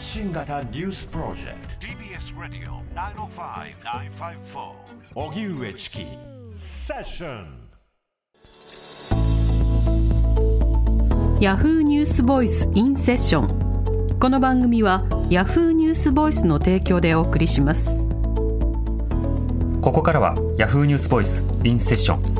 発信型ニュースプロジェクト。TBS ラディオ905-954おぎゅうえちきセッションヤフーニュースボイスインセッションこの番組はヤフーニュースボイスの提供でお送りします。ここからはヤフーニュースボイスインセッション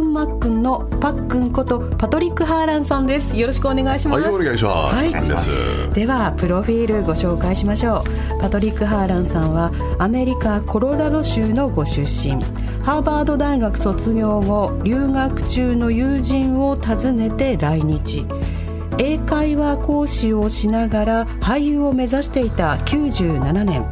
ンマックンのパックンことパトリック・ハーランさんです。よろしくお願いします。はい、お願いします。はい。ではプロフィールご紹介しましょう。パトリック・ハーランさんはアメリカコロラド州のご出身。ハーバード大学卒業後留学中の友人を訪ねて来日。英会話講師をしながら俳優を目指していた97年。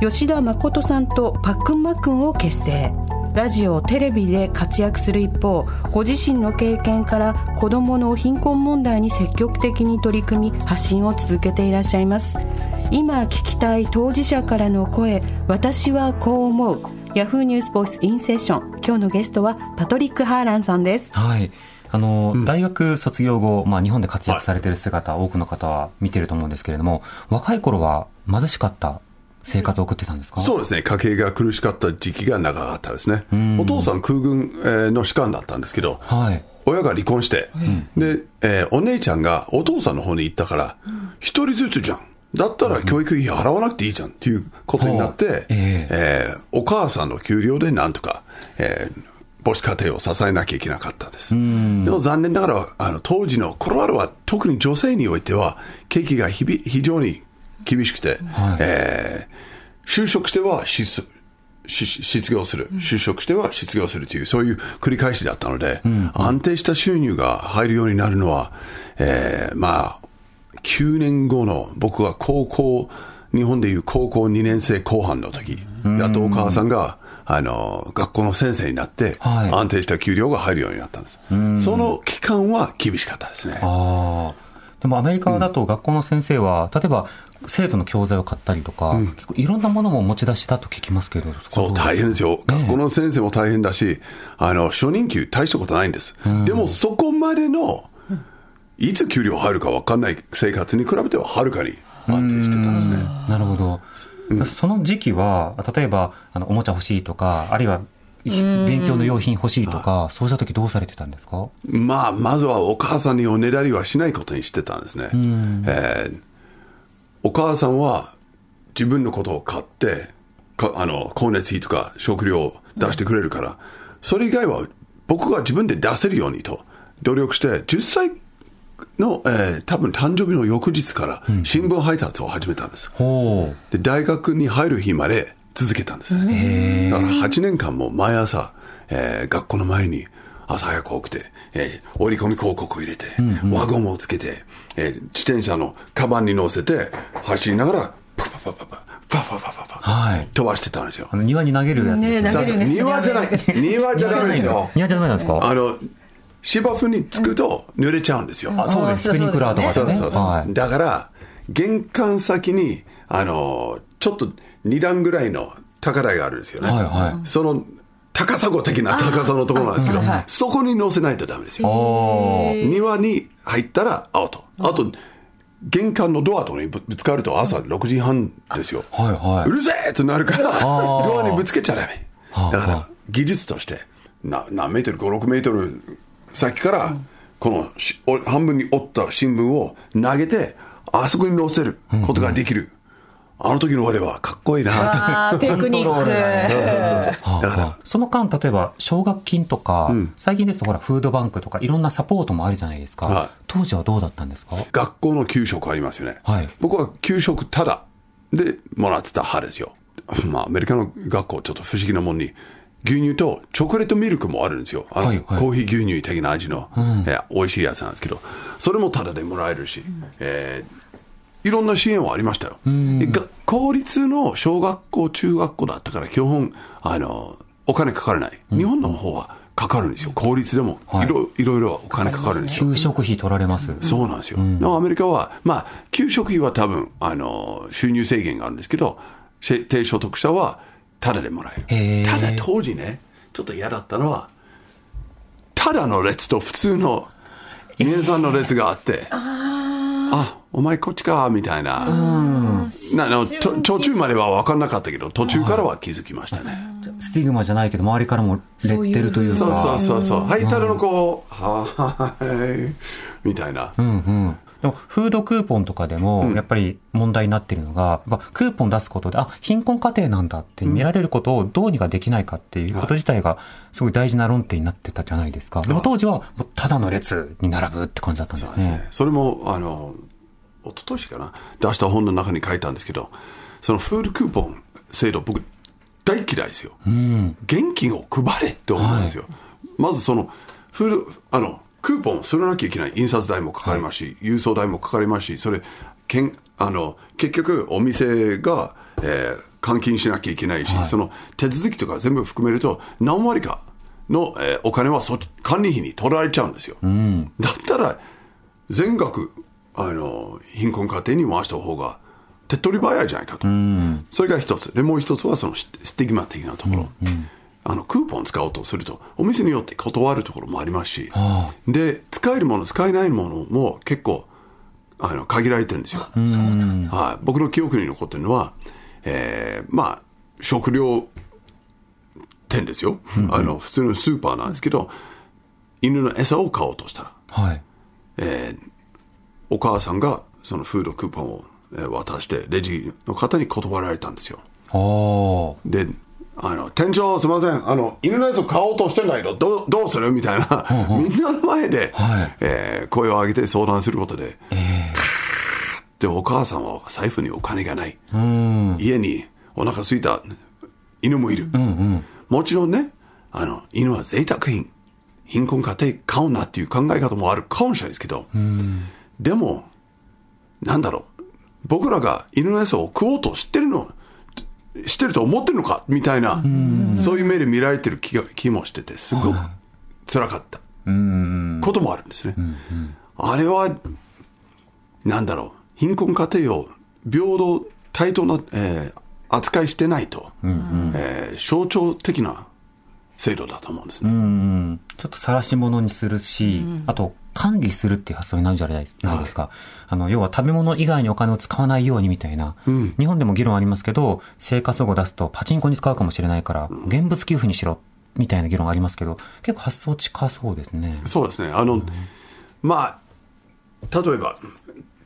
吉田誠さんとパックンマックンを結成ラジオテレビで活躍する一方ご自身の経験から子どもの貧困問題に積極的に取り組み発信を続けていらっしゃいます。今聞きたい当事者からの声私はこう思う。ヤフーニュースボイスインセッション。今日のゲストはパトリック・ハーランさんです。はい。あの、大学卒業後、まあ、日本で活躍されている姿、多くの方は見てると思うんですけれども若い頃は貧しかった生活を送ってたんですか？そうですね、家計が苦しかった時期が長かったですね。お父さん空軍えーの士官だったんですけど、はい。親が離婚して、で、えーお姉ちゃんがお父さんの方に行ったから、一人ずつじゃん。だったら教育費払わなくていいじゃんっていうことになって、ほう。ええ。ーお母さんの給料でなんとか、えー母子家庭を支えなきゃいけなかったです。でも残念ながら、あの当時のコロラドは特に女性においては、景気が非非常に厳しくて、えー就職しては失し失業する、就職しては失業するという、そういう繰り返しだったので、安定した収入が入るようになるのは、えーまあ、9年後の僕は高校、日本でいう高校2年生後半の時、やっとお母さんが、あの、学校の先生になって、はい。安定した給料が入るようになったんです。その期間は厳しかったですね。ああでもアメリカだと学校の先生は、例えば生徒の教材を買ったりとか、結構いろんなものも持ち出しだと聞きますけどそう、大変ですよ。学校の先生も大変だし、あの、初任給大したことないんです。でも、そこまでの、いつ給料入るか分かんない生活に比べてははるかに安定してたんですね。なるほど、その時期は例えばあのおもちゃ欲しいとかあるいは勉強の用品欲しいとかそうした時どうされてたんですか？まあ、まずはお母さんにおねだりはしないことにしてたんですね。えーお母さんは自分のことを買って、かあの、光熱費とか食料を出してくれるから、それ以外は僕が自分で出せるようにと努力して、10歳の、えー多分誕生日の翌日から新聞配達を始めたんです。ほうで、大学に入る日まで続けたんですね。だから8年間も毎朝、えー学校の前に朝早く起きて、えー折り込み広告を入れて、輪ゴムをつけて、えー自転車のカバンに乗せて、走りながら、パパパパパ、パファファファファ、はい。飛ばしてたんですよ。あ。の庭に投げるやつですね。ね庭じゃない、庭じゃダメですよ。庭じゃダメなんですか？あの、芝生につくと濡れちゃうんですよ。あそうです。スプリンクラーとかでね。そうそうそう。はい。だから、玄関先に、あの、ちょっと2段ぐらいの高台があるんですよね。はいはい。その、高砂的な高さのところなんですけど、そこに乗せないとダメですよ。庭に入ったらアウト。あと、玄関のドアとかにぶぶつかると朝6時半ですよ。はいはいうるせえとなるから、ードアにぶつけちゃダメ。だから、技術として、な何メートル、5、6メートル先からこのしお半分に折った新聞を投げて、あそこに載せることができる。あの時の俺はかっこいいなテクニック。はあだから。はあ。その間、例えば奨学金とか、最近ですとほら、フードバンクとか、いろんなサポートもあるじゃないですか。はい。当時はどうだったんですか？学校の給食ありますよね。はい。僕は給食ただ。でもらってた派ですよ。まあ、アメリカの学校ちょっと不思議なもんに、牛乳とチョコレートミルクもあるんですよ。あの、はいはい。コーヒー牛乳的な味の、いや美味しいやつなんですけど、それもただでもらえるし、えーいろんな支援はありましたよ。公立の小学校、中学校だったから、基本、あの、お金かからない。日本の方はかかるんですよ。公立でも、はいいろいろいろお金かかるんですよ。給食費取られます？そうなんですよ。でもアメリカは、まあ、給食費は多分、あの、収入制限があるんですけど、せ低所得者はタダでもらえる。ただ当時ね、ちょっと嫌だったのは、ただの列と普通の皆さんの列があって、あお前こっちか、みたいな。なのと途中までは分かんなかったけど、途中からは気づきましたね。スティグマじゃないけど、周りからもレッテルというか。そうそうそうそう。はい、ただの子、はーい、みたいな。うんうん。でも、フードクーポンとかでも、やっぱり問題になってるのが、やっぱクーポン出すことで、あ、貧困家庭なんだって見られることをどうにかできないかっていうこと自体が、すごい大事な論点になってたじゃないですか。でも当時は、もうただの列に並ぶって感じだったんですね。ねそれも、あの、一昨年かな、出した本の中に書いたんですけど、そのフードクーポン制度、僕、大嫌いですよ。現金を配れって思うんですよ。まずその、フード、あの、クーポンすらなきゃいけない印刷代もかかりますし、郵送代もかかりますし、それ、けんあの結局、お店が、えー換金しなきゃいけないし、その手続きとか全部含めると、何割かの、えーお金はそ管理費に取られちゃうんですよ。だったら、全額あの貧困家庭に回した方が手っ取り早いじゃないかと、それが一つ。でもう一つはそのススティグマ的なところ、あのクーポン使おうとするとお店によって断るところもありますし、で使えるもの使えないものも結構あの限られてるんですよ、はい、僕の記憶に残ってるのは、えーまあ食料店ですよ、あの普通のスーパーなんですけど犬の餌を買おうとしたら。はい。えーお母さんがそのフードクーポンをえー渡してレジの方に断られたんですよ。であの店長すみません。あの犬のやつを買おうとしてんだけどどうどうする？みたいな。みんなの前で、はい。えー声を上げて相談することで、でお母さんは財布にお金がない。家にお腹空いた。犬もいる、もちろんねあの犬は贅沢品。貧困家庭買うなっていう考え方もあるかもしれないですけど、でもなんだろう。僕らが犬の餌を食おうと知ってるの知ってると思ってるのかみたいな、そういう目で見られてる気が気もしててすごく辛かった。こともあるんですね、あれはなんだろう。貧困家庭を平等対等な、えー扱いしてないと、えー象徴的な制度だと思うんですね、うんちょっと晒し物にするし、あと管理するっていう発想になるじゃないですか。あの、要は食べ物以外にお金を使わないようにみたいな。日本でも議論ありますけど、生活保護出すとパチンコに使うかもしれないから、現物給付にしろ、みたいな議論がありますけど、結構発想近そうですね。そうですね。あの、まあ、例えば、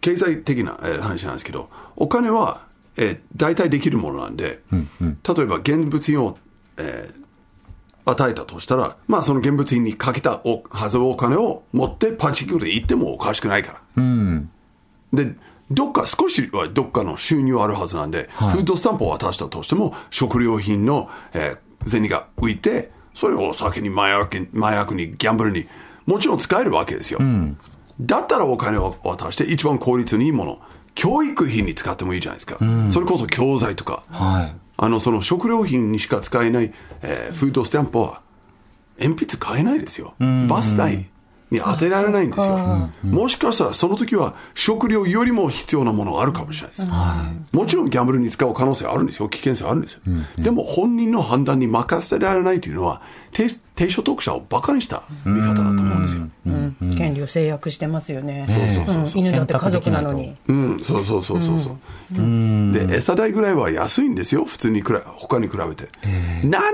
経済的なえー話なんですけど、お金は、えー大体できるものなんで、例えば現物品を、えー与えたとしたら、まあその現物品にかけたおはずのお金を持ってパチンコで行ってもおかしくないから。で、どっか少しはどっかの収入あるはずなんで、フードスタンプを渡したとしても、食料品の、えー銭が浮いて、それをお酒に麻薬に麻薬にギャンブルにもちろん使えるわけですよ。だったらお金を渡して一番効率にいいもの、教育費に使ってもいいじゃないですか。それこそ教材とか。はい。あのその食料品にしか使えない、えーフードスタンプは鉛筆買えないですよ。バス代に当てられないんですよ。もしかしたらその時は食料よりも必要なものがあるかもしれないです。もちろんギャンブルに使う可能性あるんですよ。危険性あるんですよ。でも本人の判断に任せられないというのは低低所得者をバカにした見方だと思うんですよ。うん権利を制約してますよね。そうそうそううん犬だって家族なのに。うん、そうそうそうそうそう。で、餌代ぐらいは安いんですよ、普通にくら他に比べて。なの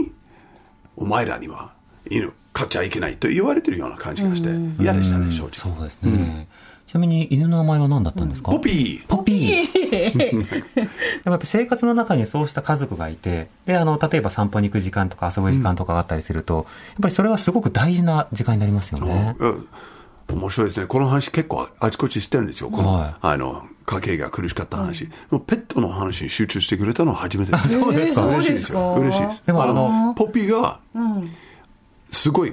に、お前らには犬、買っちゃいけないと言われてるような感じがして、嫌でしたね、正直。そうですね。ちなみに犬の名前は何だったんですか、ポピーポピー。でもやっぱ生活の中にそうした家族がいて、で、あの、例えば散歩に行く時間とか遊ぶ時間とかがあったりすると、やっぱりそれはすごく大事な時間になりますよね。うん面白いですね。この話結構あちこちしてるんですよ。この、はいあの、家計が苦しかった話。ペットの話に集中してくれたのは初めてです。そうですか嬉しいですよ。そうですか嬉しいです。でもあのポピーが、すごい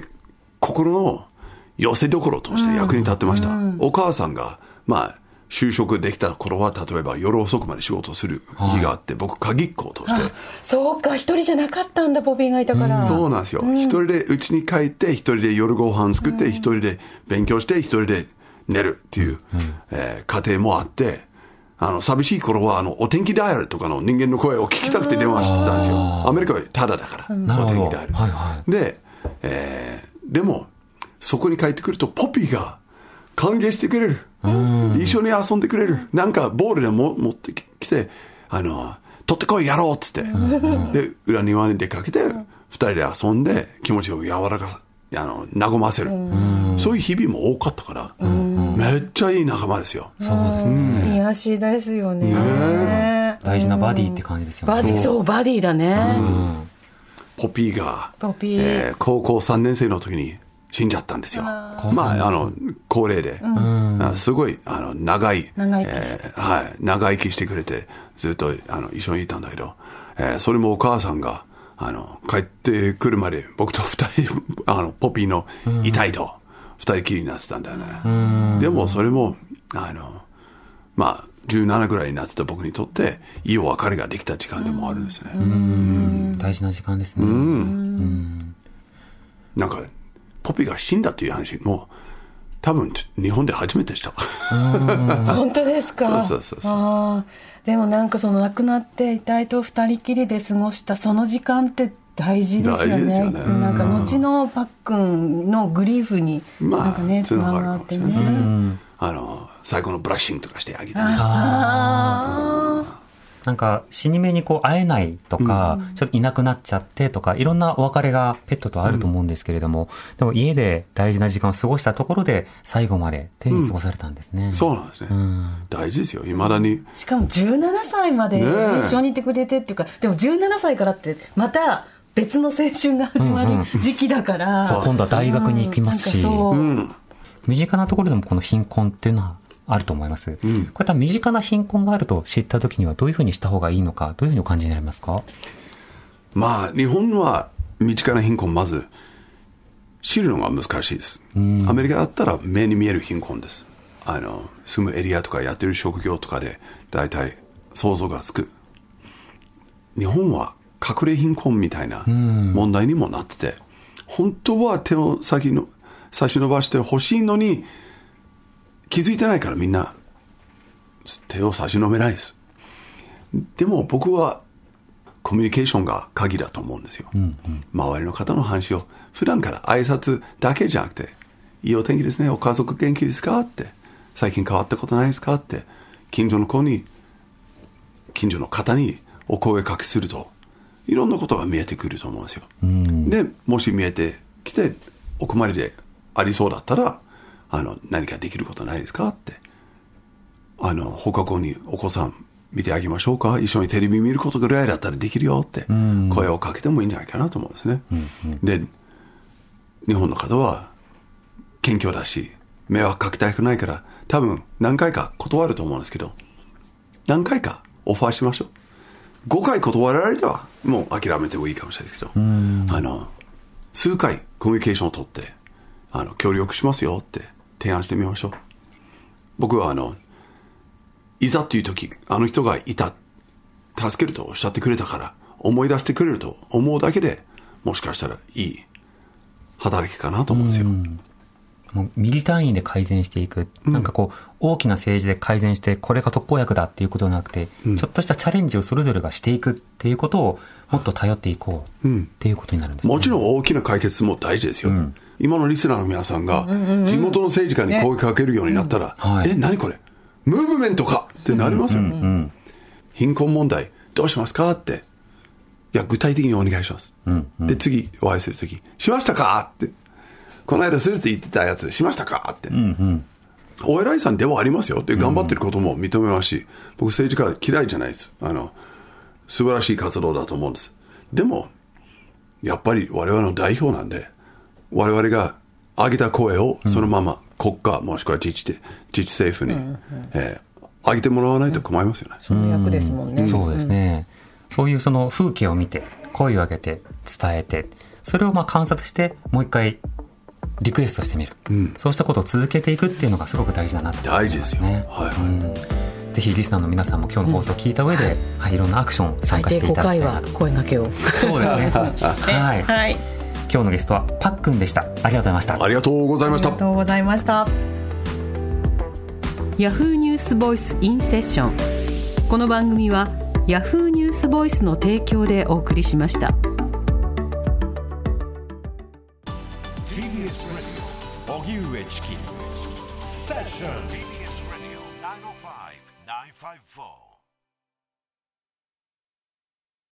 心の寄せどころとして役に立ってました。お母さんが、まあ、就職できた頃は、例えば夜遅くまで仕事をする日があって、僕、鍵っ子として、そうか一人じゃなかったんだポピーがいたから、そうなんですよ。一人で家に帰って、一人で夜ご飯作って、一人で勉強して、一人で寝るっていう、えー家庭もあって、あの、寂しい頃は、あの、お天気ダイヤルとかの人間の声を聞きたくて電話してたんですよ。アメリカはタダだから、お天気ダイヤル。はいはで、えーでも、そこに帰ってくると、ポピーが歓迎してくれる。一緒に遊んでくれる。なんか、ボールでも持ってきて、あの、取ってこい、やろうっつって。で、裏庭に出かけて、二人で遊んで、気持ちを柔らか、あの、和ませる。そういう日々も多かったから、めっちゃいい仲間ですよ。そうですね。癒しですよね大事なバディって感じですよね。バディそうバディだね、ポピーが、ポピー。えー高校3年生の時に死んじゃったんですよ。まあ、あの、高齢で、あすごい、あの、長い、長生きえーはい、長生きしてくれて、ずっと、あの、一緒にいたんだけど、えーそれもお母さんが、あの、帰ってくるまで、僕と二人、あの、ポピーの遺体と、二人きりになってたんだよね。でも、それも、あの、まあ、17ぐらいになってた僕にとって、いいお別れができた時間でもあるんですね。うん。大事な時間ですね。なんか、ポピーが死んだっていう話も、多分、日本で初めてした。本当ですか？そうそうそうでもなんかその亡くなって遺体と二人きりで過ごしたその時間って大事ですよね。大事ですよね。なんか後のパックンのグリーフになんかねつながってね、あの、最後のブラッシングとかしてあげてね。あなんか死に目にこう会えないとか、ちょっといなくなっちゃってとか、いろんなお別れがペットとあると思うんですけれども、でも家で大事な時間を過ごしたところで最後まで手に過ごされたんですね。そうなんですね。大事ですよ。いまだに。ーしかも17歳まで一緒にいてくれてっていうか、でも17歳からってまた別の青春が始まる時期だから、そう今度は大学に行きますし。身近なところでもこの貧困っていうのはあると思います。こういった身近な貧困があると知った時にはどういうふうにした方がいいのか、どういうふうにお感じになりますか？まあ、日本は身近な貧困、まず、知るのが難しいです。アメリカだったら目に見える貧困です。あの、住むエリアとかやってる職業とかで、大体想像がつく。日本は隠れ貧困みたいな問題にもなってて、本当は手を先の差し伸ばしてほしいのに、気づいてないからみんな手を差し伸べないです。でも僕はコミュニケーションが鍵だと思うんですよ。周りの方の話を普段から挨拶だけじゃなくて、いいお天気ですね、お家族元気ですかって、最近変わったことないですかって、近所の子に、近所の方にお声かけすると、いろんなことが見えてくると思うんですよ。で、もし見えてきて、お困りでありそうだったら、あの、何かできることないですか？って。あの、放課後にお子さん見てあげましょうか？一緒にテレビ見ることぐらいだったらできるよって声をかけてもいいんじゃないかなと思うんですね。で、日本の方は謙虚だし、迷惑かけたくないから、多分何回か断ると思うんですけど、何回かオファーしましょう。5回断られたら、もう諦めてもいいかもしれないですけど、あの、数回コミュニケーションを取って、あの、協力しますよって提案してみましょう。僕はあの、いざっていう時、あの人がいた、助けるとおっしゃってくれたから、思い出してくれると思うだけでもしかしたらいい働きかなと思うんですよ。もうミリ単位で改善していく、なんかこう、大きな政治で改善して、これが特効薬だっていうことではなくて、ちょっとしたチャレンジをそれぞれがしていくっていうことを、もっと頼っていこうっていうことになるんですね。もちろん大きな解決も大事ですよ。今のリスナーの皆さんが、地元の政治家に声かけるようになったら、はいえ、何これ？ムーブメントか？ってなりますよ。貧困問題、どうしますか？って。いや、具体的にお願いします。で、次お会いするとき、しましたか？って。この間すると言ってたやつしましたか？って。お偉いさんではありますよ。で、頑張ってることも認めますし、僕政治家嫌いじゃないです。あの、素晴らしい活動だと思うんです。でも、やっぱり我々の代表なんで、我々が上げた声をそのまま国家もしくは自治で自治政府に、えー上げてもらわないと困りますよね。その役ですもんね。そうですね。そういうその風景を見て、声を上げて、伝えて、それをまあ観察して、もう一回リクエストしてみる。そうしたことを続けていくっていうのがすごく大事だなと思いますね。大事ですよ。はい。うんぜひリスナーの皆さんも今日の放送を聞いた上で、はい、いろんなアクション参最低5加していただき回はたいなと。声掛けを。そうですね。はい。はい。今日のゲストはパックンでした。ありがとうございました。ありがとうございましたありが。とうございました。ヤフーニュースボイスインセッション。この番組はヤフーニュースボイスの提供でお送りしました。